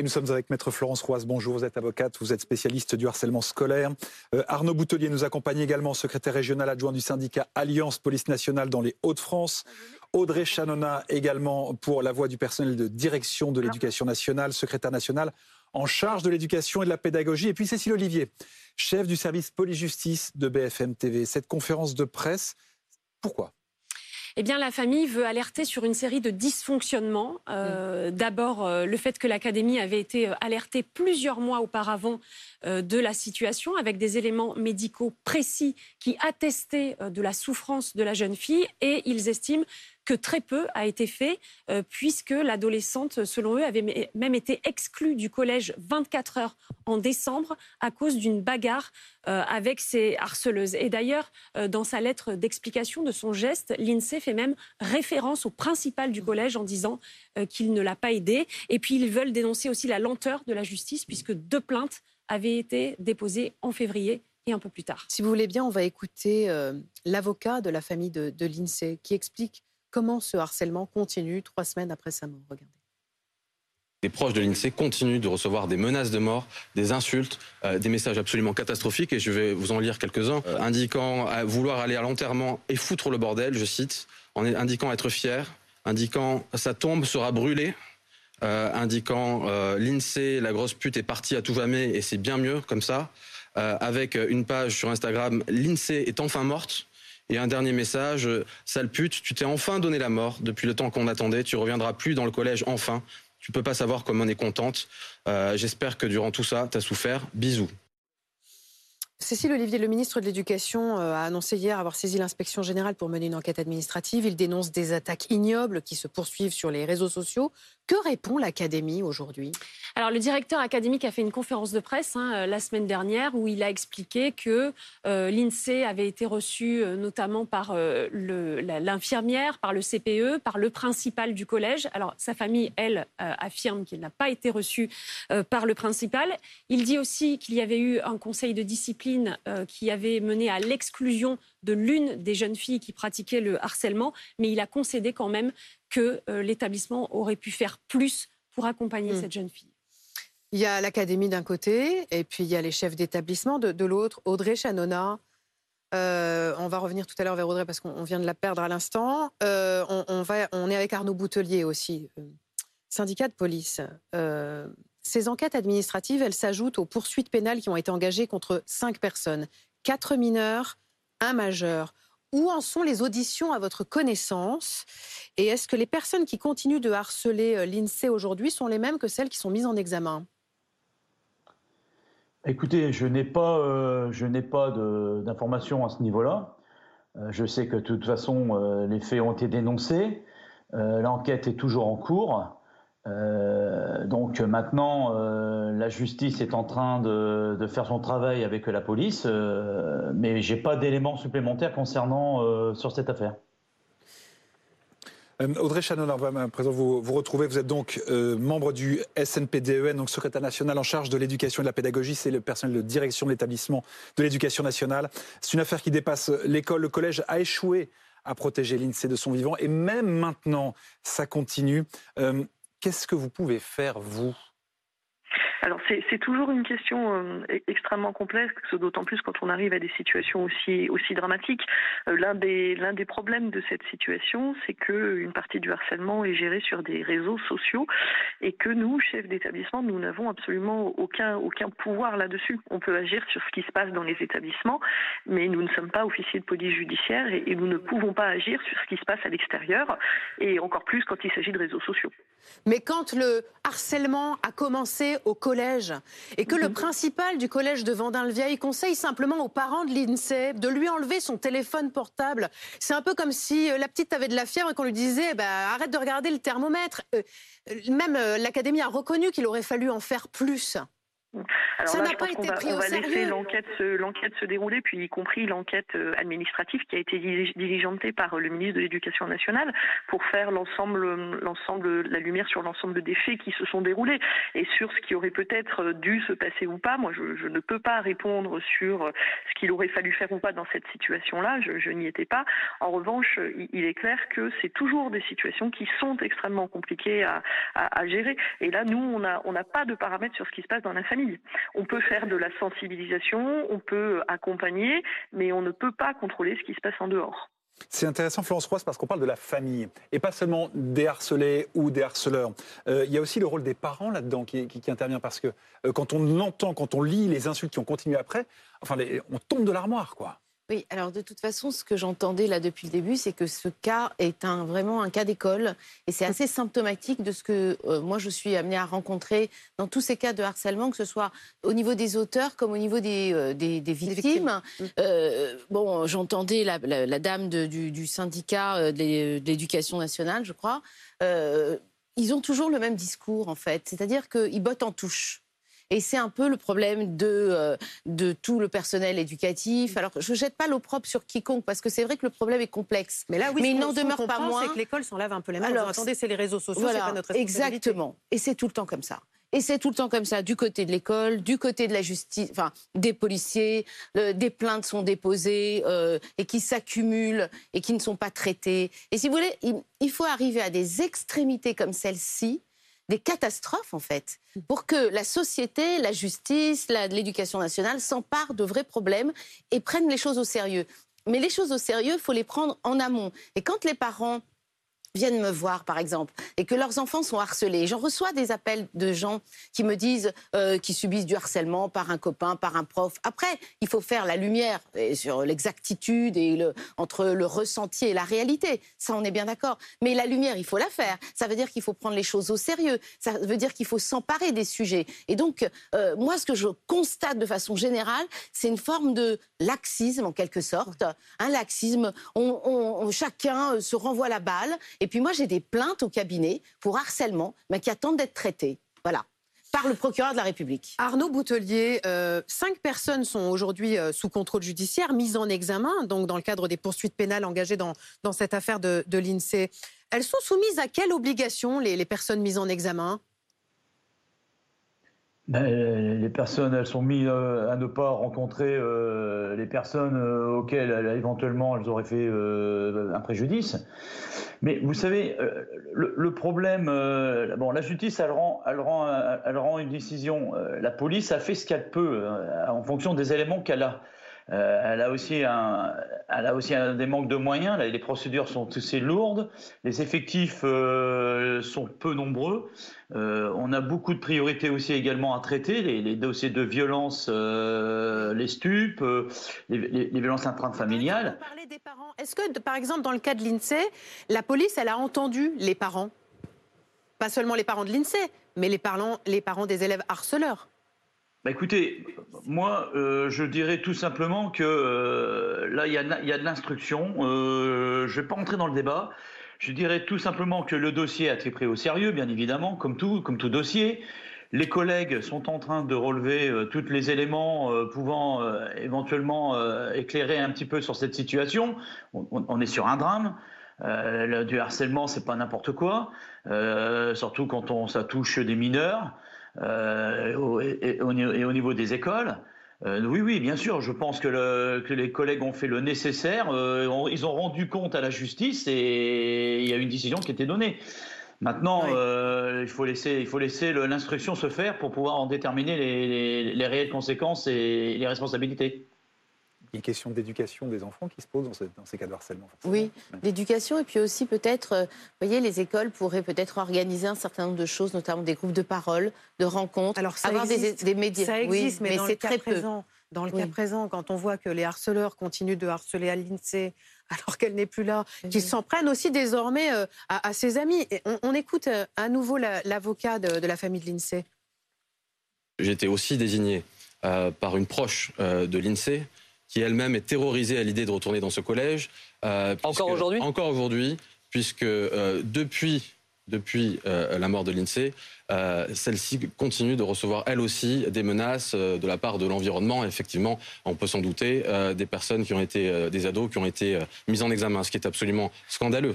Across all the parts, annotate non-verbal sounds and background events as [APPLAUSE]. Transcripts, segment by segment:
Et nous sommes avec Maître Florence Roise. Bonjour, vous êtes avocate, vous êtes spécialiste du harcèlement scolaire. Euh, Arnaud Boutelier nous accompagne également, secrétaire régional adjoint du syndicat Alliance Police Nationale dans les Hauts-de-France. Audrey Chanona également pour la voix du personnel de direction de l'éducation nationale, secrétaire national en charge de l'éducation et de la pédagogie. Et puis Cécile Olivier, chef du service police-justice de BFM TV. Cette conférence de presse, pourquoi? Eh bien, la famille veut alerter sur une série de dysfonctionnements. Euh, d'abord, euh, le fait que l'Académie avait été euh, alertée plusieurs mois auparavant de la situation, avec des éléments médicaux précis qui attestaient de la souffrance de la jeune fille, et ils estiment que très peu a été fait, euh, puisque l'adolescente, selon eux, avait même été exclue du collège 24 heures en décembre à cause d'une bagarre euh, avec ses harceleuses. Et d'ailleurs, euh, dans sa lettre d'explication de son geste, l'INSEE fait même référence au principal du collège en disant qu'il ne l'a pas aidé. Et puis, ils veulent dénoncer aussi la lenteur de la justice, puisque deux plaintes avaient été déposées en février et un peu plus tard. Si vous voulez bien, on va écouter l'avocat de la famille de, de l'INSEE qui explique Comment ce harcèlement continue trois semaines après sa mort Regardez. Les proches de l'INSEE continuent de recevoir des menaces de mort, des insultes, euh, des messages absolument catastrophiques, et je vais vous en lire quelques-uns, euh, indiquant vouloir aller à l'enterrement et foutre le bordel, je cite, en indiquant être fier, indiquant sa tombe sera brûlée, euh, indiquant l'INSEE, la grosse pute est partie à tout jamais et c'est bien mieux comme ça, avec une page sur Instagram, l'INSEE est enfin morte, et un dernier message, euh, sale pute, tu t'es enfin donné la mort depuis le temps qu'on attendait, tu reviendras plus dans le collège enfin. Tu peux pas savoir comme on est contente. Euh, j'espère que durant tout ça, tu as souffert. Bisous. Cécile Olivier, le ministre de l'Éducation euh, a annoncé hier avoir saisi l'inspection générale pour mener une enquête administrative. Il dénonce des attaques ignobles qui se poursuivent sur les réseaux sociaux. Que répond l'Académie aujourd'hui? Alors, le directeur académique a fait une conférence de presse hein, euh, la semaine dernière où il a expliqué que euh, l'INSEE avait été reçu notamment par l'infirmière, par le CPE, par le principal du collège. Alors, sa famille, elle, affirme qu'il n'a pas été reçu par le principal. Il dit aussi qu'il y avait eu un conseil de discipline qui avait mené à l'exclusion de l'une des jeunes filles qui pratiquait le harcèlement, mais il a concédé quand même que euh, l'établissement aurait pu faire plus pour accompagner hmm. cette jeune fille. Il y a l'académie d'un côté, et puis il y a les chefs d'établissement de, l'autre. Audrey Chanona, euh, on va revenir tout à l'heure vers Audrey parce qu'on vient de la perdre à l'instant. Euh, on, va, on est avec Arnaud Boutelier aussi, syndicat de police. Ces enquêtes administratives, elles s'ajoutent aux poursuites pénales qui ont été engagées contre cinq personnes, quatre mineurs, un majeur. Où en sont les auditions à votre connaissance? Et est-ce que les personnes qui continuent de harceler euh, l'INSEE aujourd'hui sont les mêmes que celles qui sont mises en examen? Écoutez, je n'ai pas, euh, pas d'informations à ce niveau-là. Euh, je sais que de toute façon, les faits ont été dénoncés. L'enquête est toujours en cours. Euh, donc maintenant, euh, la justice est en train de, faire son travail avec la police, euh, mais j'ai pas d'éléments supplémentaires concernant sur cette affaire. Audrey Chanon, on va présent vous, vous retrouver. Vous êtes donc membre du SNPDEN, e donc secrétaire national en charge de l'éducation et de la pédagogie. C'est le personnel de direction de l'établissement de l'éducation nationale. C'est une affaire qui dépasse l'école. Le collège a échoué à protéger l'INSEE de son vivant. Et même maintenant, ça continue. Qu'est-ce que vous pouvez faire, vous? Alors c'est toujours une question euh, e-, extrêmement complexe, d'autant plus quand on arrive à des situations aussi dramatiques. Euh, l'un des problèmes de cette situation, c'est que une partie du harcèlement est gérée sur des réseaux sociaux et que nous, chefs d'établissement, nous n'avons absolument aucun pouvoir là-dessus. On peut agir sur ce qui se passe dans les établissements, mais nous ne sommes pas officiers de police judiciaire et nous ne pouvons pas agir sur ce qui se passe à l'extérieur et encore plus quand il s'agit de réseaux sociaux. Mais quand le harcèlement a commencé au collège et que le mhm. principal du collège de Vendin-le-Vieil conseille simplement aux parents de l'INSEE de lui enlever son téléphone portable. C'est un peu comme si euh, la petite avait de la fièvre et qu'on lui disait bah, arrête de regarder le thermomètre. Euh, même euh, l'Académie a reconnu qu'il aurait fallu en faire plus. Alors ça n'a pas été pris on va, laisser l'enquête se, l'enquête se dérouler, puis y compris l'enquête euh, administrative qui a été diligentée par le ministre de l'Éducation nationale pour faire l'ensemble, l'ensemble, la lumière sur l'ensemble des faits qui se sont déroulés et sur ce qui aurait peut-être dû se passer ou pas. Moi, je, je ne peux pas répondre sur ce qu'il aurait fallu faire ou pas dans cette situation-là. Je, je n'y étais pas. En revanche, il est clair que c'est toujours des situations qui sont extrêmement compliquées à, à, à gérer. Et là, nous, on n'a on pas de paramètres sur ce qui se passe dans la famille. On peut faire de la sensibilisation, on peut accompagner, mais on ne peut pas contrôler ce qui se passe en dehors. C'est intéressant, Florence Roise, parce qu'on parle de la famille, et pas seulement des harcelés ou des harceleurs. Euh, il y a aussi le rôle des parents là-dedans qui, intervient, parce que euh, quand on entend, quand on lit les insultes qui ont continué après, enfin, on tombe de l'armoire, quoi. Oui, alors de toute façon, ce que j'entendais là depuis le début, c'est que ce cas est un, vraiment un cas d'école. Et c'est assez symptomatique de ce que euh, moi je suis amenée à rencontrer dans tous ces cas de harcèlement, que ce soit au niveau des auteurs comme au niveau des, euh, des, victimes. Euh, bon, j'entendais la, dame du, du, syndicat de l'éducation nationale, je crois. ils ont toujours le même discours, en fait. C'est-à-dire qu'ils bottent en touche. Et c'est un peu le problème de, euh, de tout le personnel éducatif. Alors, je ne jette pas l'opprobre sur quiconque, parce que c'est vrai que le problème est complexe. Mais là, oui, Mais il n'en demeure pas moins. c'est que l'école s'en lave un peu les mains. Alors, attendez, c'est les réseaux sociaux, c'est pas notre. Exactement. Et c'est tout le temps comme ça. Et c'est tout le temps comme ça, du côté de l'école, du côté de la justice, enfin des policiers, des plaintes sont déposées euh, et qui s'accumulent et qui ne sont pas traitées. Et si vous voulez, il faut arriver à des extrémités comme celle-ci des catastrophes, en fait, pour que la société, la justice, l'éducation nationale s'emparent de vrais problèmes et prennent les choses au sérieux. Mais les choses au sérieux, il faut les prendre en amont. Et quand les parents viennent me voir, par exemple, et que leurs enfants sont harcelés. J'en reçois des appels de gens qui me disent euh, qu'ils subissent du harcèlement par un copain, par un prof. Après, il faut faire la lumière sur l'exactitude et entre le ressenti et la réalité. Ça, on est bien d'accord. Mais la lumière, il faut la faire. Ça veut dire qu'il faut prendre les choses au sérieux. Ça veut dire qu'il faut s'emparer des sujets. Et donc, euh, moi, ce que je constate de façon générale, c'est une forme de laxisme, en quelque sorte. Un laxisme. On, chacun euh, se renvoie la balle et puis moi, j'ai des plaintes au cabinet pour harcèlement, mais qui attendent d'être traitées. Voilà par le procureur de la République. Arnaud Boutelier, euh, cinq personnes sont aujourd'hui euh, sous contrôle judiciaire, mises en examen, donc dans le cadre des poursuites pénales engagées dans, dans cette affaire de, l'INSEE. Elles sont soumises à quelle obligation, les personnes mises en examen? Ben, les personnes, elles sont mises euh, à ne pas rencontrer euh, les personnes euh, auxquelles éventuellement elles auraient fait un préjudice. Mais vous savez, le, problème, bon, la justice, elle rend, elle rend, elle rend une décision. la police a fait ce qu'elle peut en fonction des éléments qu'elle a. elle a aussi un, elle des manques de moyens. les procédures sont assez lourdes, les effectifs sont peu nombreux. Euh, on a beaucoup de priorités aussi également à traiter, les, dossiers de violence, euh, les stupes, euh, les, violences intrafamiliales. Est-ce que, par exemple, dans le cas de l'INSEE, la police, elle a entendu les parents? Pas seulement les parents de l'INSEE, mais parents, les parents des élèves harceleurs bah écoutez, moi, je dirais tout simplement que là, il y, y, a de l'instruction. je ne vais pas entrer dans le débat. Je dirais tout simplement que le dossier a été pris au sérieux, bien évidemment, comme tout, comme tout dossier. Les collègues sont en train de relever euh, tous les éléments euh, pouvant euh, éventuellement éclairer un petit peu sur cette situation. On, est sur un drame. du harcèlement, c'est pas n'importe quoi, surtout quand on, ça touche des mineurs et, au niveau des écoles. Euh, oui, oui, bien sûr. Je pense que, les collègues ont fait le nécessaire. Euh, ils ont rendu compte à la justice et il y a une décision qui a été donnée. Maintenant, euh, il faut laisser, il faut laisser l'instruction se faire pour pouvoir en déterminer les réelles conséquences et les responsabilités une question d'éducation des enfants qui se pose dans, ces cas de harcèlement. Oui, d'éducation et puis aussi peut-être, euh, vous voyez, les écoles pourraient peut-être organiser un certain nombre de choses, notamment des groupes de parole, de rencontres, Alors, ça avoir existe, des, médias. Ça existe, mais, c'est très présent, peu. Dans le cas présent, quand on voit que les harceleurs continuent de harceler à l'INSEE [LAUGHS] alors qu'elle n'est plus là, qu'ils s'en prennent aussi désormais euh, à, ses amis. on, écoute euh, à nouveau l'avocat de, la famille de l'INSEE. J'ai été aussi désigné par une proche de l'INSEE qui elle-même est terrorisée à l'idée de retourner dans ce collège. Euh, encore aujourd'hui? Encore aujourd'hui, puisque euh, depuis depuis la mort de l'INSEE, celle-ci continue de recevoir elle aussi des menaces de la part de l'environnement. Effectivement, on peut s'en douter, des personnes qui ont été, des ados qui ont été mises en examen, ce qui est absolument scandaleux.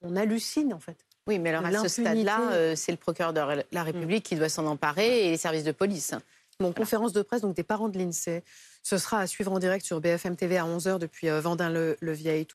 On hallucine en fait. Oui, mais alors à ce stade-là, c'est le procureur de la République qui doit s'en emparer et les services de police. Mon conférence de presse donc des parents de l'INSEE. Ce sera à suivre en direct sur BFM TV à 11h depuis Vendin-le-Vieil.